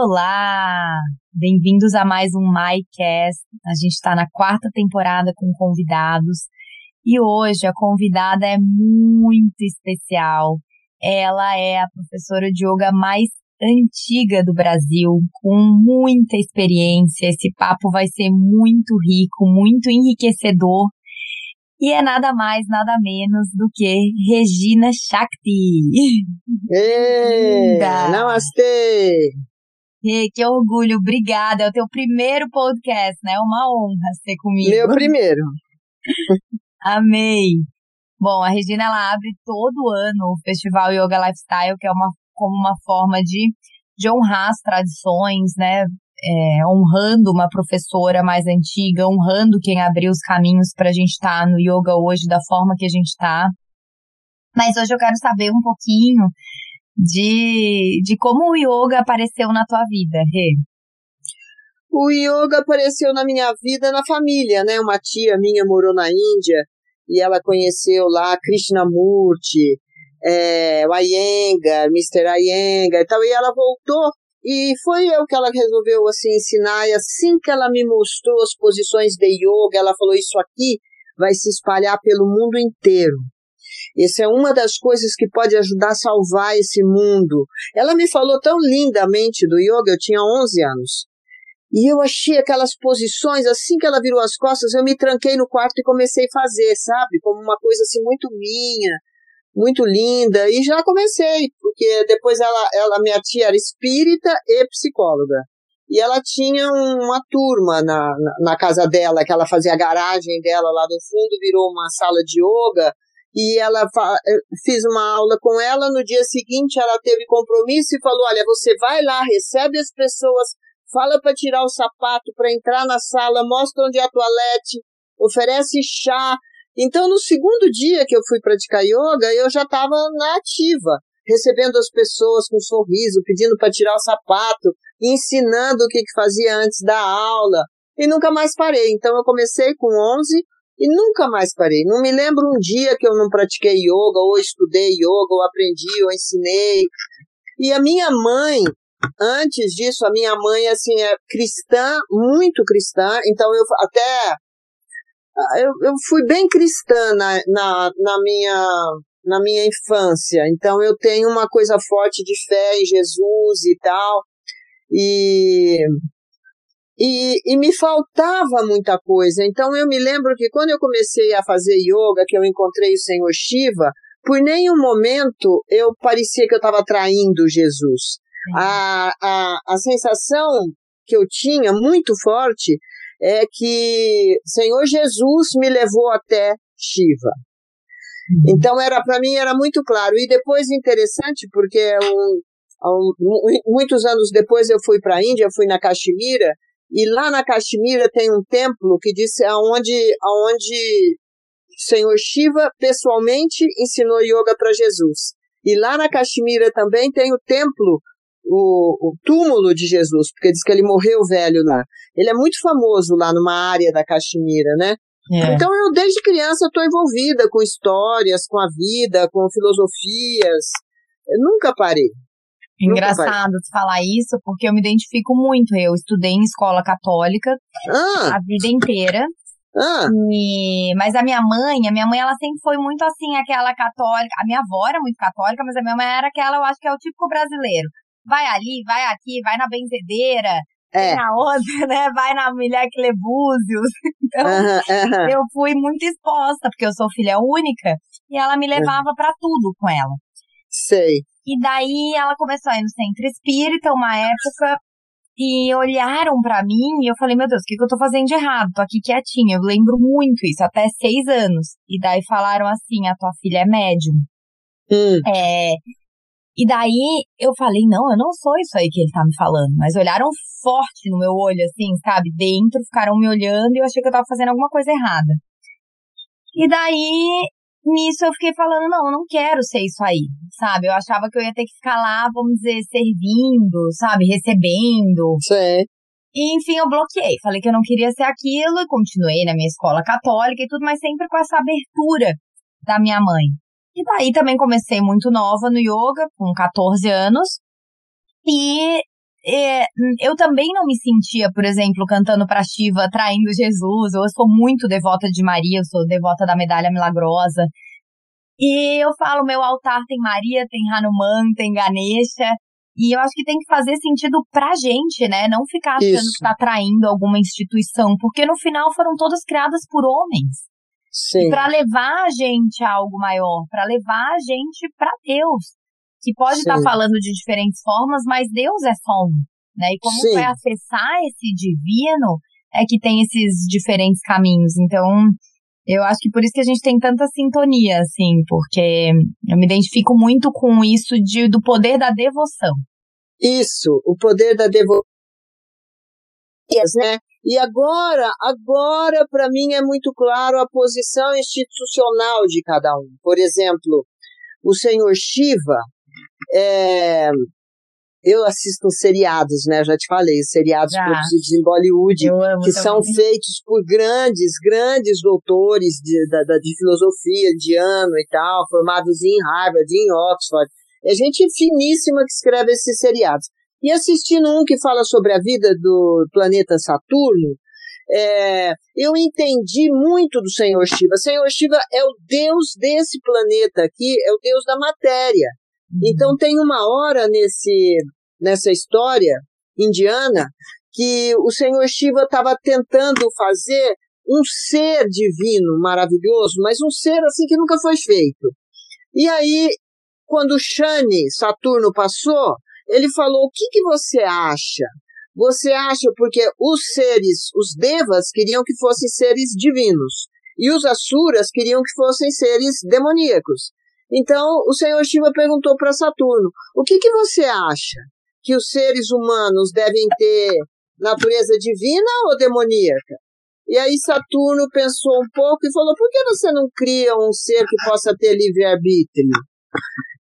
Olá! Bem-vindos a mais um MyCast. A gente está na quarta temporada com convidados e hoje a convidada é muito especial. Ela é a professora de yoga mais antiga do Brasil, com muita experiência. Esse papo vai ser muito rico, muito enriquecedor. E é nada mais, nada menos do que Regina Shakti. Ei, namastê! Rê, que orgulho, obrigada. É o teu primeiro podcast, né? É uma honra ser comigo. Meu primeiro. Amei. Bom, a Regina ela abre todo ano o Festival Yoga Lifestyle, que é uma como uma forma de, de honrar as tradições, né? É, honrando uma professora mais antiga, honrando quem abriu os caminhos para a gente estar tá no yoga hoje da forma que a gente está. Mas hoje eu quero saber um pouquinho de, de como o yoga apareceu na tua vida, Rê. O yoga apareceu na minha vida, na família, né? Uma tia minha morou na Índia e ela conheceu lá Krishnamurti, é, o Iyengar, Mr. Iyengar e tal, e ela voltou e foi eu que ela resolveu assim ensinar e assim que ela me mostrou as posições de yoga, ela falou isso aqui vai se espalhar pelo mundo inteiro. Essa é uma das coisas que pode ajudar a salvar esse mundo. Ela me falou tão lindamente do yoga, eu tinha 11 anos. E eu achei aquelas posições, assim que ela virou as costas, eu me tranquei no quarto e comecei a fazer, sabe? Como uma coisa assim muito minha, muito linda. E já comecei, porque depois ela, ela minha tia era espírita e psicóloga. E ela tinha uma turma na, na, na casa dela, que ela fazia a garagem dela lá no fundo, virou uma sala de yoga e ela fiz uma aula com ela. No dia seguinte, ela teve compromisso e falou: Olha, você vai lá, recebe as pessoas, fala para tirar o sapato, para entrar na sala, mostra onde é a toalete, oferece chá. Então, no segundo dia que eu fui praticar yoga, eu já estava na ativa, recebendo as pessoas com um sorriso, pedindo para tirar o sapato, ensinando o que, que fazia antes da aula. E nunca mais parei. Então, eu comecei com 11 e nunca mais parei. Não me lembro um dia que eu não pratiquei yoga, ou estudei yoga, ou aprendi, ou ensinei. E a minha mãe, antes disso, a minha mãe, assim, é cristã, muito cristã, então eu até. Eu, eu fui bem cristã na, na, na minha na minha infância. Então eu tenho uma coisa forte de fé em Jesus e tal. E e, e, me faltava muita coisa. Então eu me lembro que quando eu comecei a fazer yoga, que eu encontrei o Senhor Shiva, por nenhum momento eu parecia que eu estava traindo Jesus. A, a, a sensação que eu tinha muito forte é que Senhor Jesus me levou até Shiva. Uhum. Então era para mim era muito claro. E depois interessante porque um, um, muitos anos depois eu fui para a Índia, fui na Caxemira e lá na Caxemira tem um templo que diz aonde, aonde Senhor Shiva pessoalmente ensinou yoga para Jesus. E lá na Caxemira também tem o templo, o, o, túmulo de Jesus, porque diz que ele morreu velho lá. Ele é muito famoso lá numa área da Caxemira, né? É. Então eu desde criança estou envolvida com histórias, com a vida, com filosofias. Eu nunca parei. Engraçado falar isso, porque eu me identifico muito. Eu estudei em escola católica ah. a vida inteira. Ah. E, mas a minha mãe, a minha mãe, ela sempre foi muito assim, aquela católica. A minha avó era muito católica, mas a minha mãe era aquela, eu acho que é o típico brasileiro. Vai ali, vai aqui, vai na benzedeira, é. na outra, né? Vai na Milhac Lebúzios. Então, uh -huh, uh -huh. eu fui muito exposta, porque eu sou filha única, e ela me levava uh -huh. para tudo com ela. Sei. E daí ela começou a ir no centro espírita uma época e olharam para mim e eu falei, meu Deus, o que, que eu tô fazendo de errado? Tô aqui quietinha. Eu lembro muito isso, até seis anos. E daí falaram assim, a tua filha é médium. Hum. É, e daí eu falei, não, eu não sou isso aí que ele tá me falando. Mas olharam forte no meu olho, assim, sabe? Dentro, ficaram me olhando e eu achei que eu tava fazendo alguma coisa errada. E daí nisso eu fiquei falando, não, eu não quero ser isso aí, sabe? Eu achava que eu ia ter que ficar lá, vamos dizer, servindo, sabe? Recebendo. Sim. E, enfim, eu bloqueei. Falei que eu não queria ser aquilo e continuei na minha escola católica e tudo, mas sempre com essa abertura da minha mãe. E daí também comecei muito nova no yoga, com 14 anos. E é, eu também não me sentia, por exemplo, cantando pra Shiva, traindo Jesus. Eu sou muito devota de Maria, eu sou devota da medalha milagrosa. E eu falo, meu altar tem Maria, tem Hanuman, tem Ganesha. E eu acho que tem que fazer sentido pra gente, né? Não ficar achando Isso. que tá traindo alguma instituição, porque no final foram todas criadas por homens. Sim. Para levar a gente a algo maior, para levar a gente para Deus, que pode estar tá falando de diferentes formas, mas Deus é só um, né? E como Sim. vai acessar esse divino é que tem esses diferentes caminhos. Então, eu acho que por isso que a gente tem tanta sintonia, assim, porque eu me identifico muito com isso de, do poder da devoção. Isso, o poder da devoção. Né? E agora, agora para mim é muito claro a posição institucional de cada um. Por exemplo, o senhor Shiva, é, eu assisto seriados, né? Já te falei, seriados Já. produzidos em Bollywood, que são feitos por grandes, grandes doutores de, da, de filosofia indiano e tal, formados em Harvard, em Oxford. É gente finíssima que escreve esses seriados. E assistindo um que fala sobre a vida do planeta Saturno, é, eu entendi muito do Senhor Shiva. Senhor Shiva é o Deus desse planeta aqui, é o Deus da matéria. Então tem uma hora nesse, nessa história indiana que o Senhor Shiva estava tentando fazer um ser divino maravilhoso, mas um ser assim que nunca foi feito. E aí, quando Shani, Saturno, passou, ele falou: O que, que você acha? Você acha porque os seres, os devas, queriam que fossem seres divinos, e os asuras queriam que fossem seres demoníacos. Então, o senhor Shiva perguntou para Saturno: o que, que você acha? Que os seres humanos devem ter natureza divina ou demoníaca? E aí Saturno pensou um pouco e falou: por que você não cria um ser que possa ter livre-arbítrio?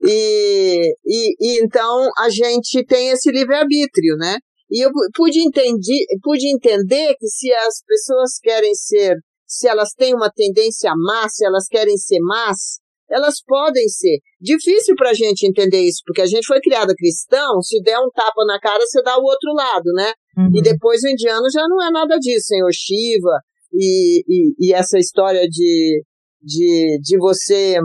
E, e, e, então a gente tem esse livre-arbítrio, né? E eu pude, entendi, pude entender que se as pessoas querem ser, se elas têm uma tendência má, se elas querem ser más, elas podem ser. Difícil para a gente entender isso, porque a gente foi criada cristão, se der um tapa na cara, você dá o outro lado, né? Uhum. E depois o indiano já não é nada disso, senhor Shiva, e, e, e essa história de, de, de você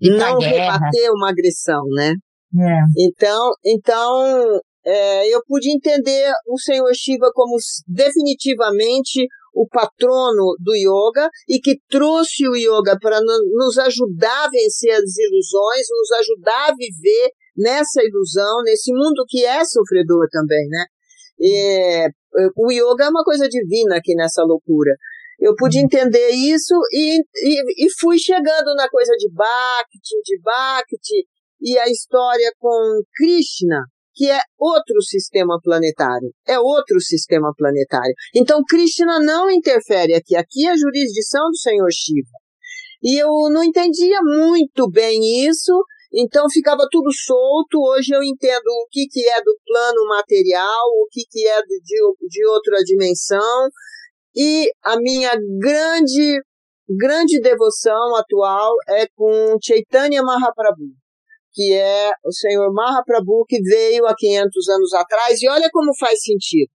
não rebater uma agressão, né? É. Então, então é, eu pude entender o senhor Shiva como definitivamente o patrono do yoga e que trouxe o yoga para nos ajudar a vencer as ilusões, nos ajudar a viver nessa ilusão, nesse mundo que é sofredor também, né? E, o yoga é uma coisa divina aqui nessa loucura. Eu pude uhum. entender isso e, e, e fui chegando na coisa de Bhakti, de Bhakti, e a história com Krishna, que é outro sistema planetário. É outro sistema planetário. Então, Krishna não interfere aqui. Aqui é a jurisdição do Senhor Shiva. E eu não entendia muito bem isso, então ficava tudo solto. Hoje eu entendo o que, que é do plano material, o que, que é de, de outra dimensão. E a minha grande, grande devoção atual é com Chaitanya Mahaprabhu que é o senhor Mahaprabhu, que veio há 500 anos atrás, e olha como faz sentido.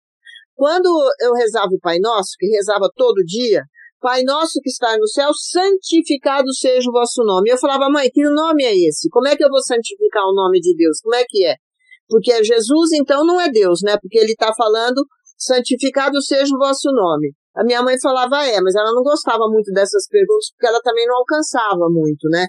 Quando eu rezava o Pai Nosso, que rezava todo dia, Pai Nosso que está no céu, santificado seja o vosso nome. Eu falava, mãe, que nome é esse? Como é que eu vou santificar o nome de Deus? Como é que é? Porque Jesus, então, não é Deus, né? Porque ele está falando, santificado seja o vosso nome. A minha mãe falava, é, mas ela não gostava muito dessas perguntas, porque ela também não alcançava muito, né?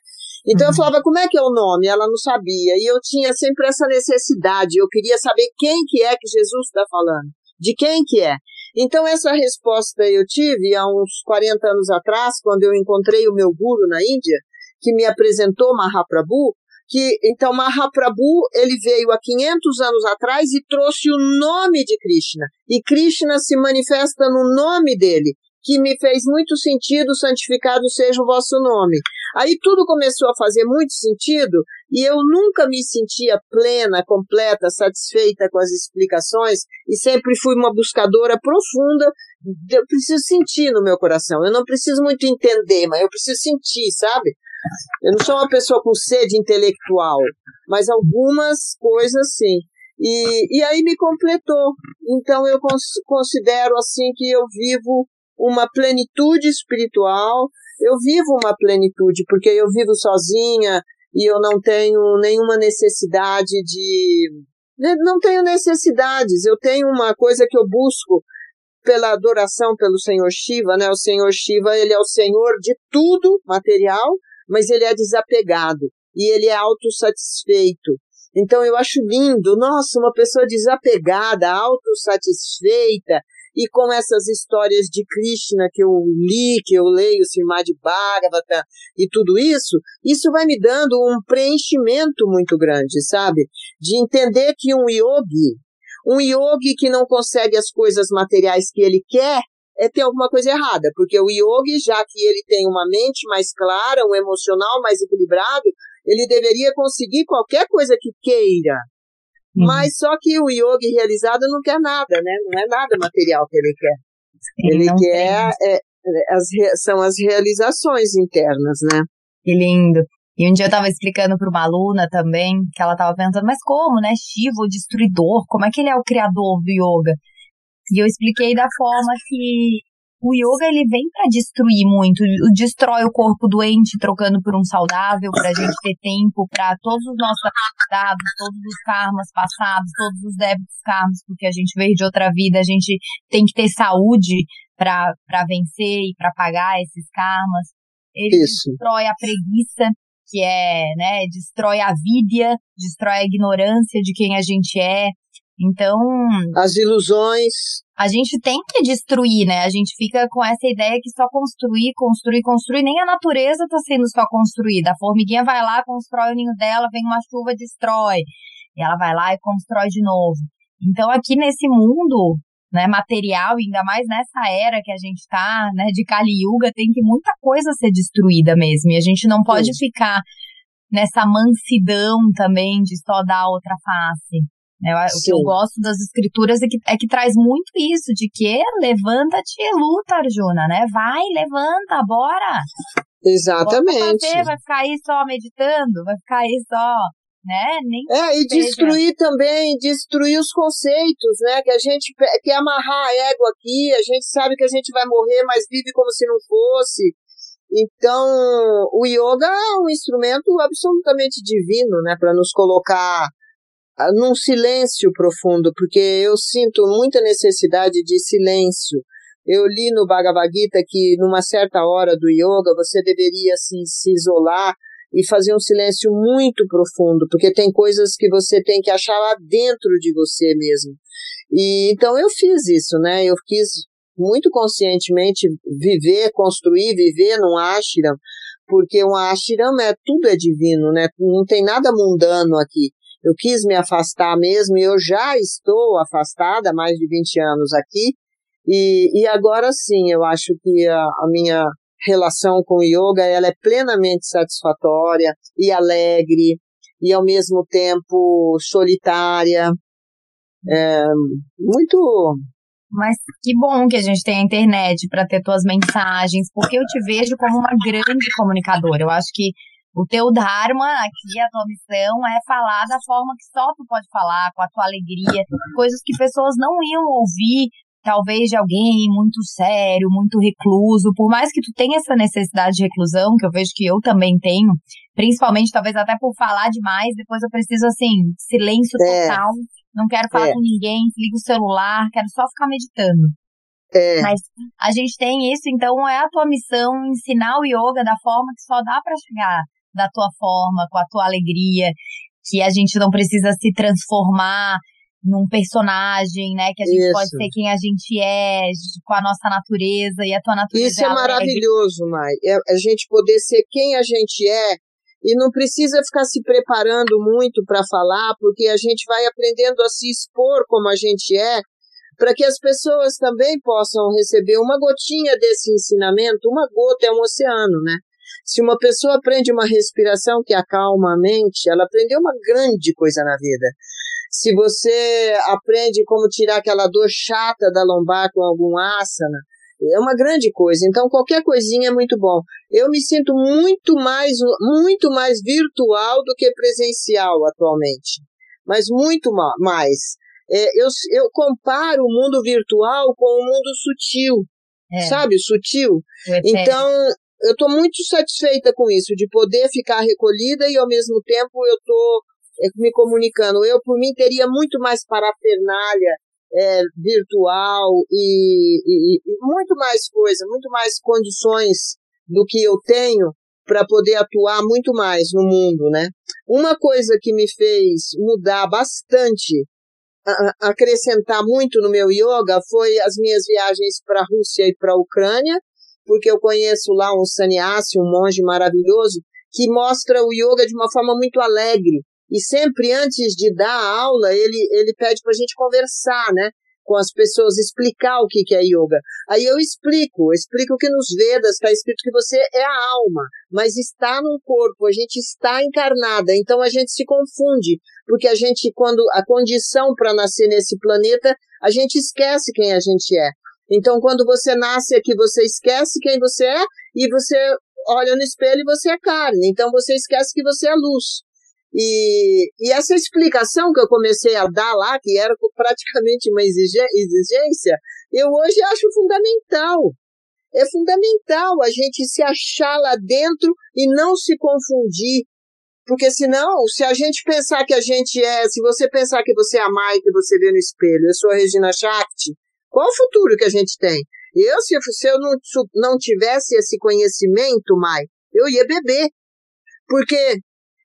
Então uhum. eu falava, como é que é o nome? Ela não sabia. E eu tinha sempre essa necessidade. Eu queria saber quem que é que Jesus está falando. De quem que é. Então essa resposta eu tive há uns 40 anos atrás, quando eu encontrei o meu guru na Índia, que me apresentou Mahaprabhu, que então Mahaprabhu ele veio há 500 anos atrás e trouxe o nome de Krishna. E Krishna se manifesta no nome dele que me fez muito sentido, santificado seja o vosso nome. Aí tudo começou a fazer muito sentido e eu nunca me sentia plena, completa, satisfeita com as explicações e sempre fui uma buscadora profunda. Eu preciso sentir no meu coração. Eu não preciso muito entender, mas eu preciso sentir, sabe? Eu não sou uma pessoa com sede intelectual, mas algumas coisas sim. E, e aí me completou. Então eu cons considero assim que eu vivo uma plenitude espiritual, eu vivo uma plenitude, porque eu vivo sozinha e eu não tenho nenhuma necessidade de. Né, não tenho necessidades, eu tenho uma coisa que eu busco pela adoração pelo Senhor Shiva, né? O Senhor Shiva, ele é o Senhor de tudo material, mas ele é desapegado e ele é autossatisfeito. Então eu acho lindo, nossa, uma pessoa desapegada, autossatisfeita, e com essas histórias de Krishna que eu li, que eu leio, Srimad Bhagavata e tudo isso, isso vai me dando um preenchimento muito grande, sabe? De entender que um yogi, um yogi que não consegue as coisas materiais que ele quer, é ter alguma coisa errada, porque o yogi, já que ele tem uma mente mais clara, um emocional mais equilibrado, ele deveria conseguir qualquer coisa que queira, Uhum. Mas só que o yogi realizado não quer nada, né? Não é nada material que ele quer. Sim, ele quer é, é, as, são as realizações internas, né? Que lindo. E um dia eu estava explicando para uma aluna também, que ela estava perguntando, mas como, né? Shiva, o destruidor, como é que ele é o criador do yoga? E eu expliquei da forma que o yoga ele vem para destruir muito, destrói o corpo doente trocando por um saudável, para a gente ter tempo para todos os nossos dados, todos os karmas passados, todos os débitos karmas, porque a gente veio de outra vida, a gente tem que ter saúde para vencer e para pagar esses karmas. Ele Isso. destrói a preguiça, que é, né, destrói a vidya, destrói a ignorância de quem a gente é. Então. As ilusões a gente tem que destruir, né? A gente fica com essa ideia que só construir, construir, construir, nem a natureza está sendo só construída. A formiguinha vai lá, constrói o ninho dela, vem uma chuva, destrói. E ela vai lá e constrói de novo. Então, aqui nesse mundo, né, material, ainda mais nessa era que a gente está, né, de Kali Yuga, tem que muita coisa ser destruída mesmo. E a gente não pode Sim. ficar nessa mansidão também de só dar outra face. Né? O que eu gosto das escrituras é que, é que traz muito isso, de que levanta-te e luta, Arjuna, né? Vai, levanta, bora! Exatamente. Fazer, vai ficar aí só meditando, vai ficar aí só, né? Nem é, e destruir também, destruir os conceitos, né? Que a gente quer amarrar a égua aqui, a gente sabe que a gente vai morrer, mas vive como se não fosse. Então, o yoga é um instrumento absolutamente divino, né? Para nos colocar num silêncio profundo, porque eu sinto muita necessidade de silêncio. Eu li no Bhagavad Gita que numa certa hora do yoga você deveria assim, se isolar e fazer um silêncio muito profundo, porque tem coisas que você tem que achar lá dentro de você mesmo. E então eu fiz isso, né? Eu quis muito conscientemente viver, construir, viver num ashram, porque um ashram é tudo é divino, né? Não tem nada mundano aqui. Eu quis me afastar mesmo e eu já estou afastada há mais de 20 anos aqui. E, e agora sim, eu acho que a, a minha relação com o yoga ela é plenamente satisfatória e alegre e ao mesmo tempo solitária. É, muito. Mas que bom que a gente tem a internet para ter tuas mensagens, porque eu te vejo como uma grande comunicadora. Eu acho que o teu Dharma aqui, a tua missão é falar da forma que só tu pode falar, com a tua alegria, coisas que pessoas não iam ouvir, talvez de alguém muito sério, muito recluso, por mais que tu tenha essa necessidade de reclusão, que eu vejo que eu também tenho, principalmente talvez até por falar demais, depois eu preciso assim, silêncio é. total, não quero falar é. com ninguém, ligo o celular, quero só ficar meditando. É. Mas a gente tem isso, então é a tua missão ensinar o yoga da forma que só dá para chegar da tua forma, com a tua alegria, que a gente não precisa se transformar num personagem, né? Que a gente Isso. pode ser quem a gente é, com a nossa natureza e a tua natureza. Isso é, é maravilhoso, Mai. É a gente poder ser quem a gente é e não precisa ficar se preparando muito para falar, porque a gente vai aprendendo a se expor como a gente é, para que as pessoas também possam receber uma gotinha desse ensinamento. Uma gota é um oceano, né? Se uma pessoa aprende uma respiração que acalma a mente, ela aprendeu uma grande coisa na vida. Se você aprende como tirar aquela dor chata da lombar com algum asana, é uma grande coisa. Então, qualquer coisinha é muito bom. Eu me sinto muito mais, muito mais virtual do que presencial atualmente. mas muito mais. É, eu, eu comparo o mundo virtual com o mundo sutil, é. sabe? Sutil. Então, eu estou muito satisfeita com isso, de poder ficar recolhida e ao mesmo tempo eu estou é, me comunicando. Eu, por mim, teria muito mais parafernália é, virtual e, e, e, muito mais coisa, muito mais condições do que eu tenho para poder atuar muito mais no mundo, né? Uma coisa que me fez mudar bastante, a, acrescentar muito no meu yoga, foi as minhas viagens para a Rússia e para a Ucrânia, porque eu conheço lá um sannyasi, um monge maravilhoso, que mostra o yoga de uma forma muito alegre. E sempre antes de dar a aula, ele, ele pede para a gente conversar, né? Com as pessoas, explicar o que, que é yoga. Aí eu explico, explico que nos Vedas está escrito que você é a alma, mas está num corpo, a gente está encarnada, então a gente se confunde, porque a gente, quando a condição para nascer nesse planeta, a gente esquece quem a gente é. Então, quando você nasce aqui, você esquece quem você é e você olha no espelho e você é carne. Então, você esquece que você é luz. E, e essa explicação que eu comecei a dar lá, que era praticamente uma exigência, eu hoje acho fundamental. É fundamental a gente se achar lá dentro e não se confundir. Porque senão, se a gente pensar que a gente é, se você pensar que você é a Mai que você vê no espelho, eu sou a Regina Shakti, qual o futuro que a gente tem? Eu, se, se eu não, não tivesse esse conhecimento, Mai, eu ia beber. Porque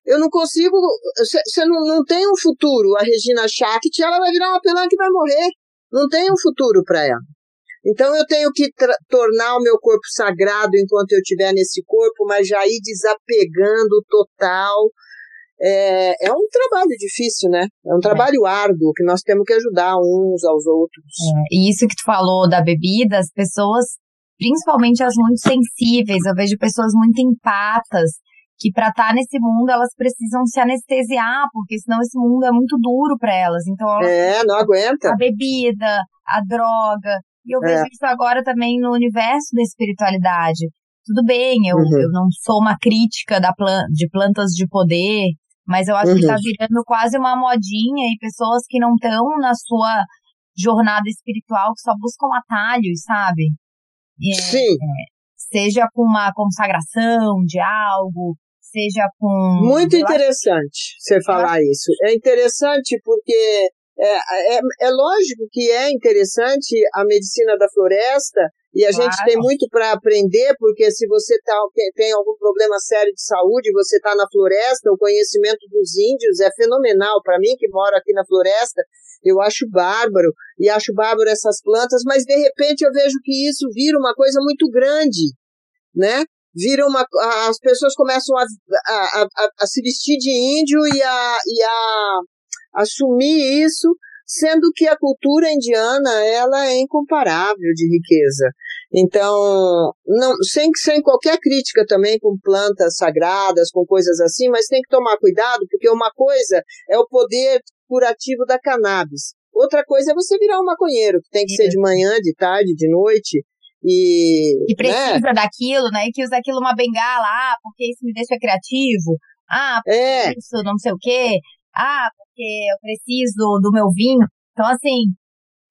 eu não consigo. Você não, não tem um futuro. A Regina Schackt, ela vai virar uma pelã que vai morrer. Não tem um futuro para ela. Então eu tenho que tornar o meu corpo sagrado enquanto eu estiver nesse corpo, mas já ir desapegando total é, é um trabalho difícil, né? É um trabalho é. árduo que nós temos que ajudar uns aos outros. É. E isso que tu falou da bebida, as pessoas, principalmente as muito sensíveis, eu vejo pessoas muito empatas, que para estar tá nesse mundo elas precisam se anestesiar, porque senão esse mundo é muito duro para elas. Então elas, é, não aguenta. A bebida, a droga. E eu vejo é. isso agora também no universo da espiritualidade. Tudo bem, eu, uhum. eu não sou uma crítica da plan de plantas de poder, mas eu acho uhum. que tá virando quase uma modinha e pessoas que não estão na sua jornada espiritual, que só buscam atalhos, sabe? É, Sim. É, seja com uma consagração de algo, seja com. Muito interessante você falar isso. É interessante porque é, é, é lógico que é interessante a medicina da floresta e a claro. gente tem muito para aprender, porque se você tá, tem algum problema sério de saúde, você está na floresta, o conhecimento dos índios é fenomenal. Para mim, que moro aqui na floresta, eu acho bárbaro, e acho bárbaro essas plantas, mas de repente eu vejo que isso vira uma coisa muito grande, né? Vira uma. As pessoas começam a, a, a, a se vestir de índio e a, e a assumir isso sendo que a cultura indiana ela é incomparável de riqueza. Então, não, sem, sem qualquer crítica também com plantas sagradas, com coisas assim, mas tem que tomar cuidado, porque uma coisa é o poder curativo da cannabis. Outra coisa é você virar um maconheiro, que tem que ser de manhã, de tarde, de noite. E, e precisa né? daquilo, né? E que usa aquilo uma bengala, ah, porque isso me deixa criativo. Ah, é. isso não sei o quê. Ah, porque eu preciso do meu vinho. Então, assim,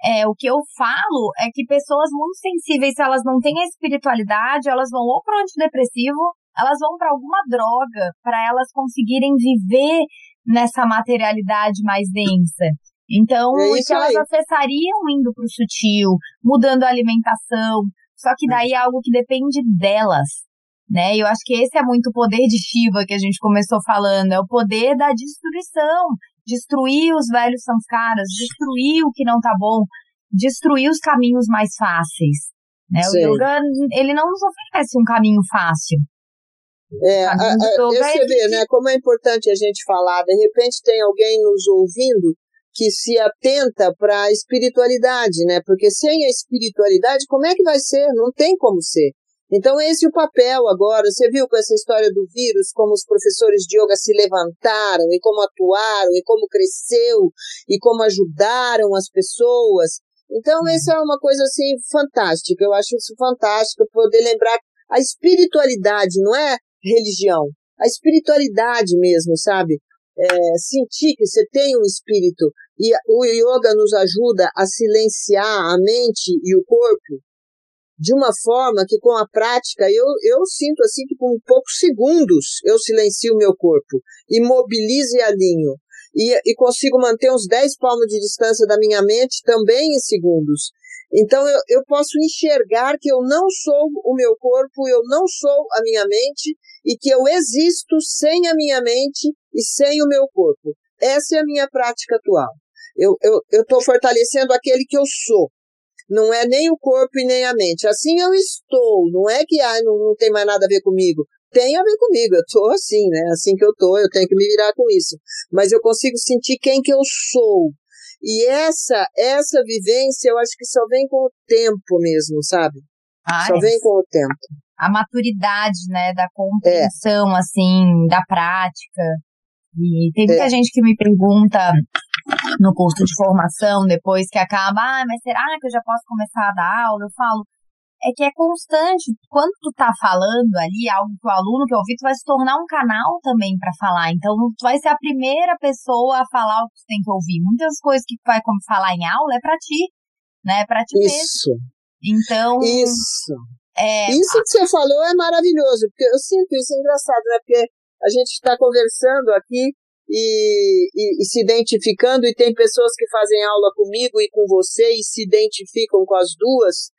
é, o que eu falo é que pessoas muito sensíveis, se elas não têm a espiritualidade, elas vão ou para o antidepressivo, elas vão para alguma droga, para elas conseguirem viver nessa materialidade mais densa. Então, é isso elas acessariam indo para o sutil, mudando a alimentação. Só que daí é algo que depende delas, né? Eu acho que esse é muito o poder de Shiva que a gente começou falando, é o poder da destruição, destruir os velhos samskaras, destruir o que não tá bom, destruir os caminhos mais fáceis. Né? O yoga, ele não nos oferece um caminho fácil. É, a, a, você é vê, né, como é importante a gente falar, de repente tem alguém nos ouvindo que se atenta para a espiritualidade, né? Porque sem a espiritualidade, como é que vai ser? Não tem como ser. Então, esse é o papel agora. Você viu com essa história do vírus, como os professores de yoga se levantaram, e como atuaram, e como cresceu, e como ajudaram as pessoas. Então, essa é uma coisa assim fantástica. Eu acho isso fantástico poder lembrar a espiritualidade, não é religião, a espiritualidade mesmo, sabe? é, sentir que você tem um espírito e o yoga nos ajuda a silenciar a mente e o corpo de uma forma que com a prática eu, eu sinto assim que com poucos segundos eu silencio o meu corpo, imobilizo e alinho. E, e consigo manter uns 10 palmos de distância da minha mente também em segundos. Então eu, eu posso enxergar que eu não sou o meu corpo, eu não sou a minha mente e que eu existo sem a minha mente e sem o meu corpo. Essa é a minha prática atual. Eu estou fortalecendo aquele que eu sou. Não é nem o corpo e nem a mente. Assim eu estou. Não é que ah, não, não tem mais nada a ver comigo. Tem a ver comigo. Eu estou assim, né? Assim que eu estou, eu tenho que me virar com isso. Mas eu consigo sentir quem que eu sou. E essa essa vivência, eu acho que só vem com o tempo mesmo, sabe? Ah, só é. vem com o tempo. A maturidade, né, da compreensão, é. assim, da prática. E tem muita é. gente que me pergunta no curso de formação depois que acaba, ah, mas será que eu já posso começar a dar aula? Eu falo, é que é constante. Quando tu tá falando ali algo que o aluno que ouvir, tu vai se tornar um canal também para falar. Então, tu vai ser a primeira pessoa a falar o que tu tem que ouvir. Muitas coisas que tu vai falar em aula é para ti, né? É pra ti Isso. mesmo. Então. Isso. É, isso que você falou é maravilhoso, porque eu sinto isso é engraçado, né? Porque a gente está conversando aqui e, e, e, se identificando, e tem pessoas que fazem aula comigo e com você e se identificam com as duas.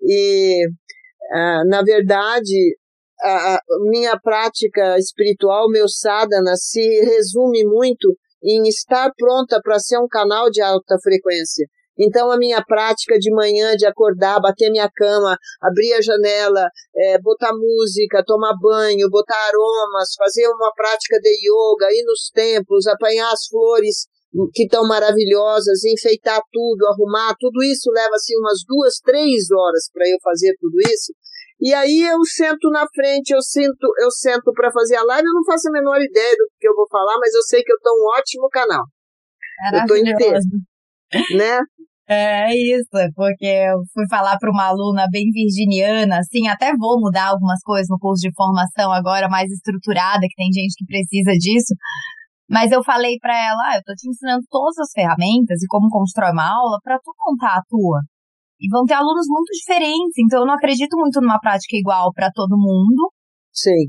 E, ah, na verdade, a, a, minha prática espiritual, meu sadhana, se resume muito em estar pronta para ser um canal de alta frequência. Então, a minha prática de manhã, de acordar, bater minha cama, abrir a janela, é, botar música, tomar banho, botar aromas, fazer uma prática de yoga, ir nos templos, apanhar as flores que estão maravilhosas, enfeitar tudo, arrumar, tudo isso leva assim umas duas, três horas para eu fazer tudo isso. E aí eu sento na frente, eu sinto, eu sento para fazer a live, eu não faço a menor ideia do que eu vou falar, mas eu sei que eu estou um ótimo canal. Eu tô inteiro, né? É isso, porque eu fui falar para uma aluna bem virginiana, assim, até vou mudar algumas coisas no curso de formação agora, mais estruturada, que tem gente que precisa disso, mas eu falei para ela, ah, eu tô te ensinando todas as ferramentas e como constrói uma aula para tu contar a tua. E vão ter alunos muito diferentes, então eu não acredito muito numa prática igual para todo mundo. Sim.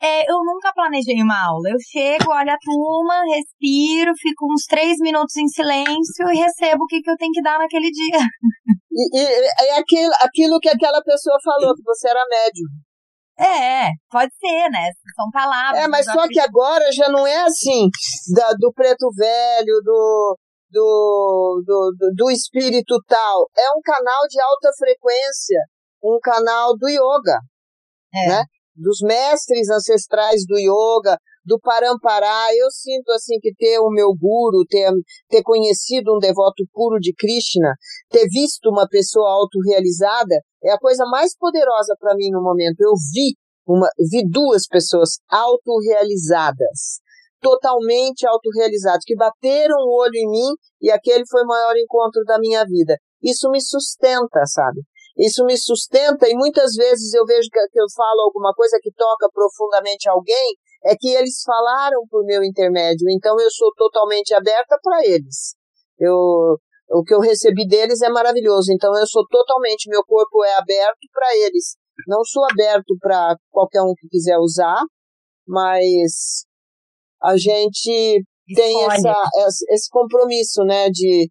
É, eu nunca planejei uma aula. Eu chego, olho a turma, respiro, fico uns três minutos em silêncio e recebo o que, que eu tenho que dar naquele dia. E, e, é aquilo, aquilo que aquela pessoa falou, que você era médium. É, pode ser, né? São palavras. É, mas só que agora já não é assim, da, do preto velho, do, do, do, do, do espírito tal. É um canal de alta frequência, um canal do yoga, é. né? Dos mestres ancestrais do yoga, do Parampará. Eu sinto assim que ter o meu guru, ter, ter conhecido um devoto puro de Krishna, ter visto uma pessoa autorrealizada, é a coisa mais poderosa para mim no momento. Eu vi uma, vi duas pessoas autorrealizadas, totalmente autorrealizadas, que bateram o olho em mim e aquele foi o maior encontro da minha vida. Isso me sustenta, sabe? Isso me sustenta e muitas vezes eu vejo que, que eu falo alguma coisa que toca profundamente alguém, é que eles falaram por meu intermédio, então eu sou totalmente aberta para eles. Eu, o que eu recebi deles é maravilhoso, então eu sou totalmente, meu corpo é aberto para eles. Não sou aberto para qualquer um que quiser usar, mas a gente tem essa, esse compromisso, né, de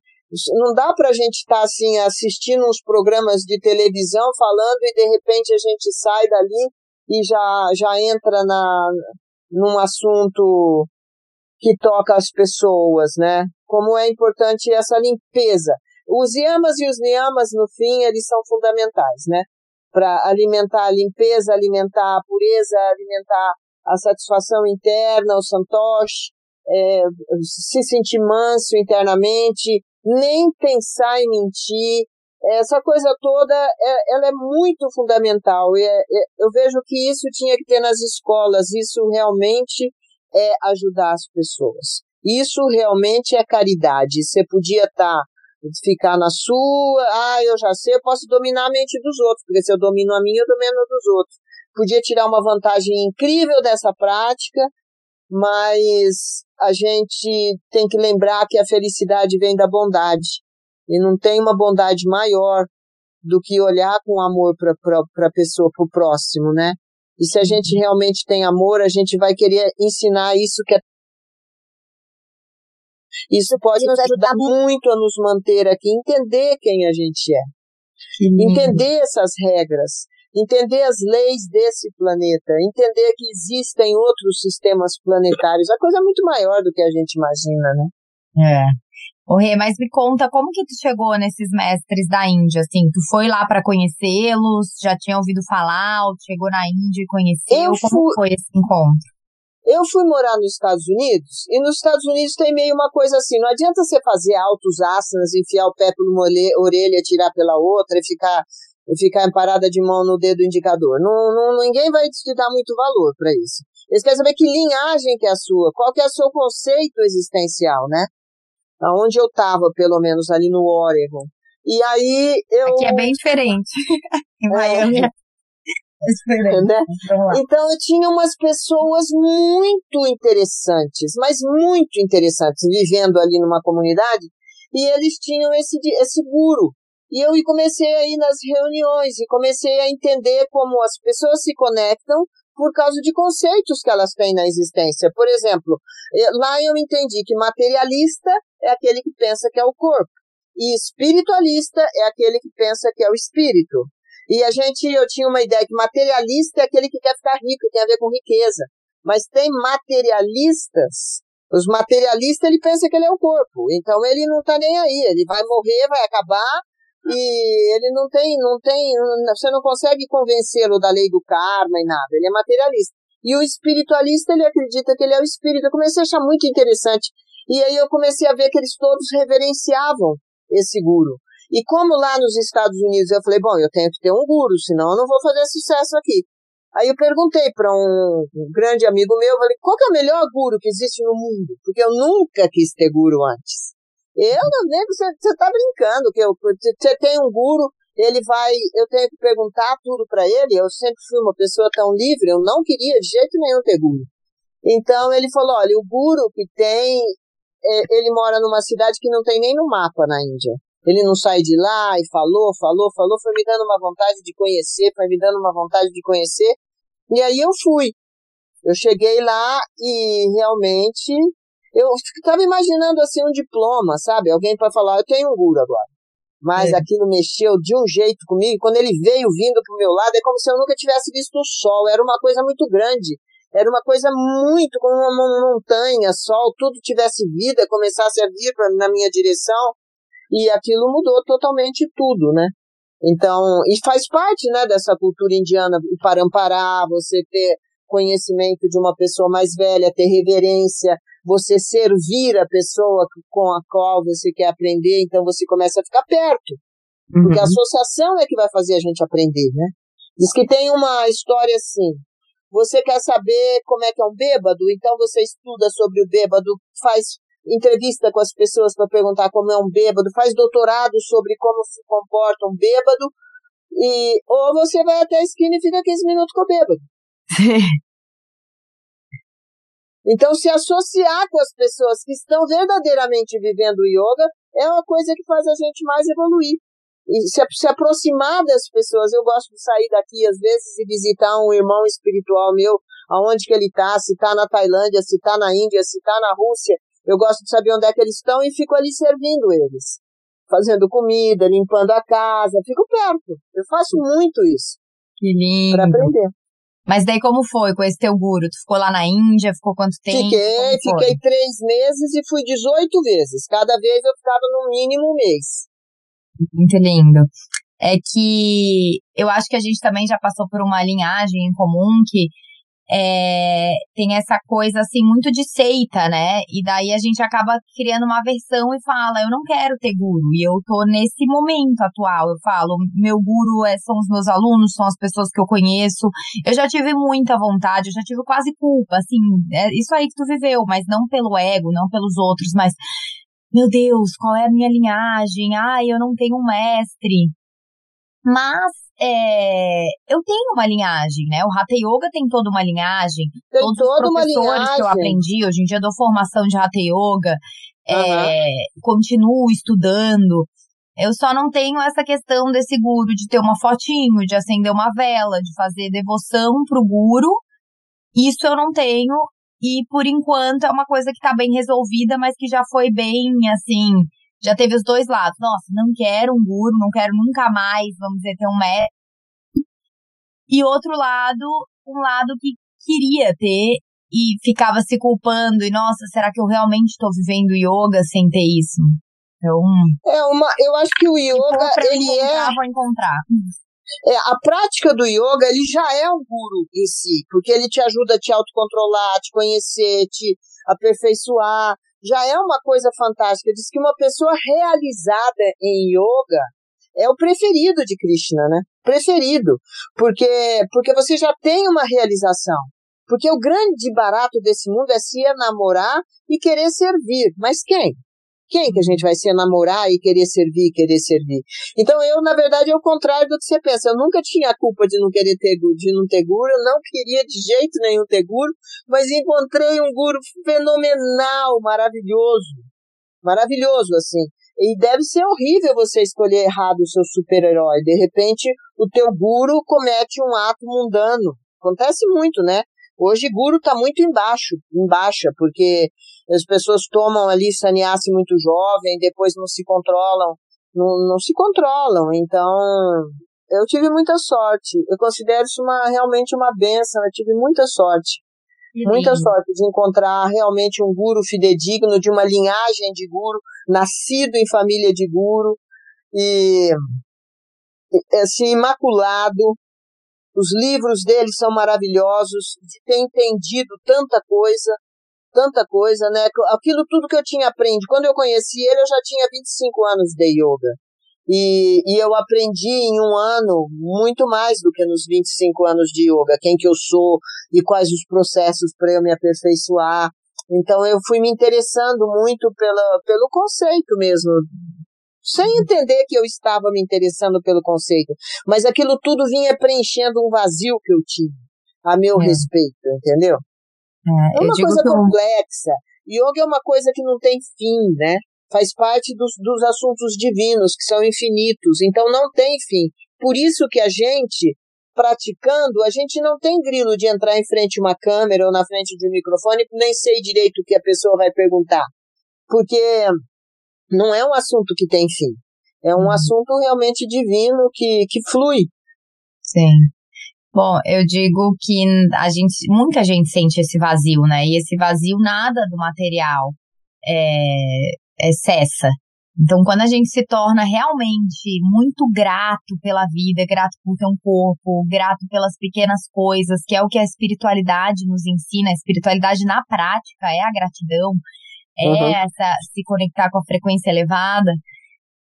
não dá para a gente estar tá, assim assistindo uns programas de televisão falando e de repente a gente sai dali e já já entra na num assunto que toca as pessoas, né? Como é importante essa limpeza. Os yamas e os niyamas, no fim, eles são fundamentais, né? Para alimentar a limpeza, alimentar a pureza, alimentar a satisfação interna, o santosh, é, se sentir manso internamente, nem pensar em mentir. Essa coisa toda, é, ela é muito fundamental. É, é, eu vejo que isso tinha que ter nas escolas. Isso realmente é ajudar as pessoas. Isso realmente é caridade. Você podia estar tá, ficar na sua, ah, eu já sei, eu posso dominar a mente dos outros, porque se eu domino a minha, eu domino a dos outros. Podia tirar uma vantagem incrível dessa prática, mas a gente tem que lembrar que a felicidade vem da bondade. E não tem uma bondade maior do que olhar com amor para a pessoa, para o próximo, né? E se a gente uhum. realmente tem amor, a gente vai querer ensinar isso que é. Isso pode nos ajudar muito a nos manter aqui, entender quem a gente é. Entender essas regras, entender as leis desse planeta, entender que existem outros sistemas planetários. A coisa é muito maior do que a gente imagina, né? É. Ô Rê, mas me conta, como que tu chegou nesses mestres da Índia, assim? Tu foi lá para conhecê-los? Já tinha ouvido falar? Ou chegou na Índia e conheceu? Eu como fui... foi esse encontro? Eu fui morar nos Estados Unidos, e nos Estados Unidos tem meio uma coisa assim, não adianta você fazer altos asanas, enfiar o pé por uma orelha, tirar pela outra e ficar, e ficar parada de mão no dedo indicador. Não, não, ninguém vai te dar muito valor para isso. Eles querem saber que linhagem que é a sua, qual que é o seu conceito existencial, né? aonde eu estava, pelo menos ali no Oregon. E aí eu. Aqui é bem diferente. em Miami. É. É diferente. Né? Então eu tinha umas pessoas muito interessantes, mas muito interessantes, vivendo ali numa comunidade, e eles tinham esse, esse guru. E eu comecei a ir nas reuniões e comecei a entender como as pessoas se conectam por causa de conceitos que elas têm na existência. Por exemplo, eh, lá eu entendi que materialista é aquele que pensa que é o corpo e espiritualista é aquele que pensa que é o espírito. E a gente, eu tinha uma ideia que materialista é aquele que quer ficar rico, tem a ver com riqueza. Mas tem materialistas os materialistas, ele pensa que ele é o corpo. Então ele não está nem aí. Ele vai morrer, vai acabar, e ele não tem, não tem, você não consegue convencê-lo da lei do karma e nada, ele é materialista. E o espiritualista, ele acredita que ele é o espírito. Eu comecei a achar muito interessante. E aí eu comecei a ver que eles todos reverenciavam esse guru. E como lá nos Estados Unidos eu falei, bom, eu tenho que ter um guru, senão eu não vou fazer sucesso aqui. Aí eu perguntei para um grande amigo meu, falei, qual é o melhor guru que existe no mundo? Porque eu nunca quis ter guru antes. Eu não nego, você, tá brincando, que você tem um guru, ele vai, eu tenho que perguntar tudo para ele, eu sempre fui uma pessoa tão livre, eu não queria de jeito nenhum ter guru. Então ele falou, olha, o guru que tem, é, ele mora numa cidade que não tem nem no mapa na Índia. Ele não sai de lá e falou, falou, falou, foi me dando uma vontade de conhecer, foi me dando uma vontade de conhecer. E aí eu fui. Eu cheguei lá e realmente eu estava imaginando assim um diploma, sabe? Alguém para falar, eu tenho um guru agora. Mas é. aquilo mexeu de um jeito comigo. Quando ele veio vindo pro meu lado, é como se eu nunca tivesse visto o sol. Era uma coisa muito grande. Era uma coisa muito como uma montanha, sol, tudo tivesse vida, começasse a vir pra, na minha direção. E aquilo mudou totalmente tudo, né? Então, e faz parte, né, dessa cultura indiana, o parampará, você ter conhecimento de uma pessoa mais velha, ter reverência, você servir a pessoa com a qual você quer aprender, então você começa a ficar perto. Uhum. Porque a associação é que vai fazer a gente aprender, né? Diz que tem uma história assim. Você quer saber como é que é um bêbado? Então você estuda sobre o bêbado, faz entrevista com as pessoas para perguntar como é um bêbado, faz doutorado sobre como se comporta um bêbado, e, ou você vai até a esquina e fica 15 minutos com o bêbado. Então, se associar com as pessoas que estão verdadeiramente vivendo o yoga é uma coisa que faz a gente mais evoluir. E se, se aproximar das pessoas. Eu gosto de sair daqui, às vezes, e visitar um irmão espiritual meu, aonde que ele está, se está na Tailândia, se está na Índia, se está na Rússia. Eu gosto de saber onde é que eles estão e fico ali servindo eles. Fazendo comida, limpando a casa, fico perto. Eu faço muito isso. Que lindo. Para aprender. Mas daí como foi com esse teu guru? Tu ficou lá na Índia, ficou quanto tempo? Fiquei, fiquei três meses e fui 18 vezes. Cada vez eu ficava no mínimo um mês. Muito lindo. É que eu acho que a gente também já passou por uma linhagem em comum que é, tem essa coisa assim muito de seita, né? E daí a gente acaba criando uma versão e fala, eu não quero ter guru. E eu tô nesse momento atual. Eu falo, meu guru é, são os meus alunos, são as pessoas que eu conheço. Eu já tive muita vontade, eu já tive quase culpa, assim, é isso aí que tu viveu, mas não pelo ego, não pelos outros, mas meu Deus, qual é a minha linhagem? Ai, eu não tenho um mestre. Mas é, eu tenho uma linhagem, né? O Hatha Yoga tem toda uma linhagem. Tem Todos toda os professores que eu aprendi, hoje em dia dou formação de Hatha Yoga, é, Aham. continuo estudando. Eu só não tenho essa questão desse guru de ter uma fotinho, de acender uma vela, de fazer devoção pro guru. Isso eu não tenho. E por enquanto é uma coisa que tá bem resolvida, mas que já foi bem assim. Já teve os dois lados. Nossa, não quero um guru, não quero nunca mais, vamos dizer, ter um mestre. E outro lado, um lado que queria ter e ficava se culpando. E nossa, será que eu realmente estou vivendo yoga sem ter isso? Então, É uma, eu acho que o yoga, eu ele é, encontrar, vou encontrar. é, a prática do yoga, ele já é um guru em si, porque ele te ajuda a te autocontrolar, a te conhecer, te aperfeiçoar. Já é uma coisa fantástica. Diz que uma pessoa realizada em yoga é o preferido de Krishna, né? Preferido. Porque, porque você já tem uma realização. Porque o grande barato desse mundo é se enamorar e querer servir. Mas quem? Quem que a gente vai se enamorar e querer servir, querer servir? Então eu, na verdade, é o contrário do que você pensa. Eu nunca tinha culpa de não querer ter, de não ter guru, eu não queria de jeito nenhum ter guru, mas encontrei um guru fenomenal, maravilhoso. Maravilhoso, assim. E deve ser horrível você escolher errado o seu super-herói. De repente, o teu guru comete um ato mundano. Acontece muito, né? Hoje, guru está muito embaixo, em baixa, porque as pessoas tomam ali sannyasi muito jovem, depois não se controlam, não, não se controlam. Então, eu tive muita sorte. Eu considero isso uma, realmente uma benção. Eu tive muita sorte. Que Muita sorte de encontrar realmente um guru fidedigno, de uma linhagem de guru, nascido em família de guru, e assim, imaculado. Os livros dele são maravilhosos, de ter entendido tanta coisa, tanta coisa, né? Aquilo tudo que eu tinha aprendido. Quando eu conheci ele, eu já tinha 25 anos de yoga. E, e eu aprendi em um ano muito mais do que nos 25 anos de yoga, quem que eu sou e quais os processos para eu me aperfeiçoar. Então eu fui me interessando muito pela, pelo conceito mesmo, sem entender que eu estava me interessando pelo conceito, mas aquilo tudo vinha preenchendo um vazio que eu tinha a meu É. respeito, entendeu? É, É uma coisa complexa. Yoga é uma coisa que não tem fim, né? Faz parte dos, dos assuntos divinos, que são infinitos, então não tem fim. Por isso que a gente, praticando, a gente não tem grilo de entrar em frente a uma câmera ou na frente de um microfone, nem sei direito o que a pessoa vai perguntar. Porque não é um assunto que tem fim. É um Uhum. assunto realmente divino que, que flui. Sim. Bom, eu digo que a gente, muita gente sente esse vazio, né? E esse vazio nada do material é, é cessa. Então, quando a gente se torna realmente muito grato pela vida, grato por ter um corpo, grato pelas pequenas coisas, que é o que a espiritualidade nos ensina, a espiritualidade na prática é a gratidão, é Uhum. essa se conectar com a frequência elevada.